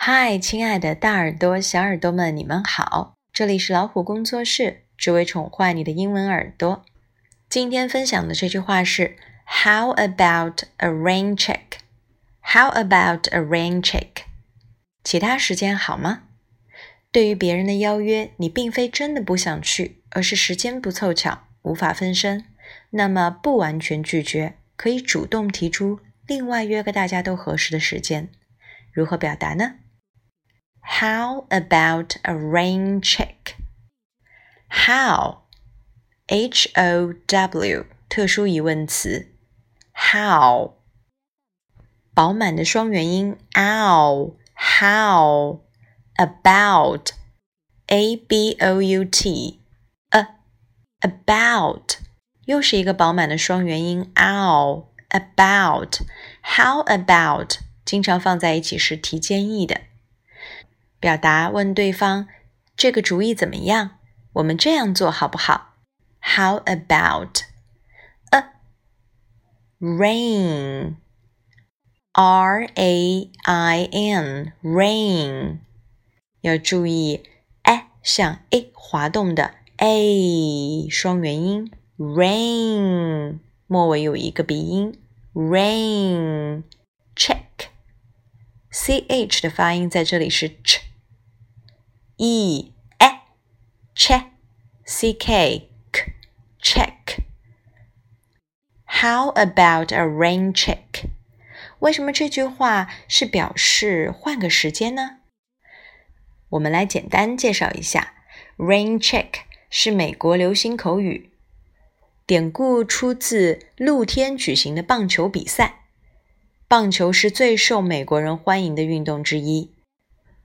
嗨，亲爱的大耳朵、小耳朵们，你们好！这里是老虎工作室，只为宠坏你的英文耳朵。今天分享的这句话是 “How about a rain check？”How about a rain check？其他时间好吗？对于别人的邀约，你并非真的不想去，而是时间不凑巧，无法分身。那么不完全拒绝，可以主动提出另外约个大家都合适的时间。如何表达呢 ？How about a rain check? How, H-O-W，特殊疑问词。How，饱满的双元音。Ow, how about, A-B-O-U-T, a, about，又是一个饱满的双元音。Ow, about, how about。经常放在一起是提建议的， 表达问对方这个主意怎么样？我们这样做好不好？How about a rain? R A I N rain 要注意，a 像 a 滑动的 a 双元音，rain 末尾有一个鼻音，rain check。c h 的发音在这里是 ch E, a, check, c k, check.。How about a rain check？为什么这句话是表示换个时间呢？我们来简单介绍一下，rain check 是美国流行口语，典故出自露天举行的棒球比赛。棒球是最受美国人欢迎的运动之一。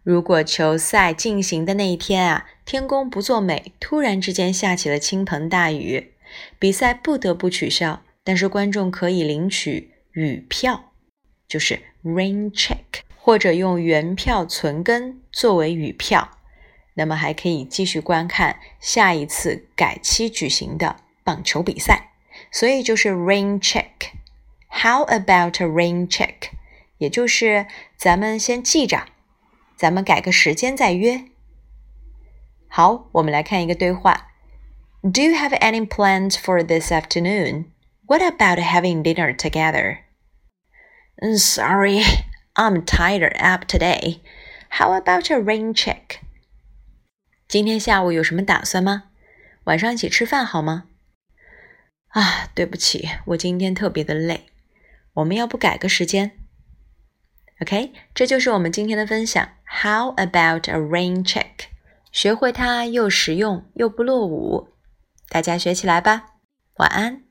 如果球赛进行的那一天啊，天公不作美，突然之间下起了倾盆大雨，比赛不得不取消，但是观众可以领取雨票，就是 rain check，或者用原票存根作为雨票，那么还可以继续观看下一次改期举行的棒球比赛，所以就是 rain check。How about a rain check？也就是咱们先记着，咱们改个时间再约。好，我们来看一个对话。Do you have any plans for this afternoon? What about having dinner together? Sorry, I'm tired up today. How about a rain check? 今天下午有什么打算吗？晚上一起吃饭好吗？啊，对不起，我今天特别的累。我们要不改个时间 ？OK，这就是我们今天的分享。How about a rain check？学会它又实用又不落伍，大家学起来吧。晚安。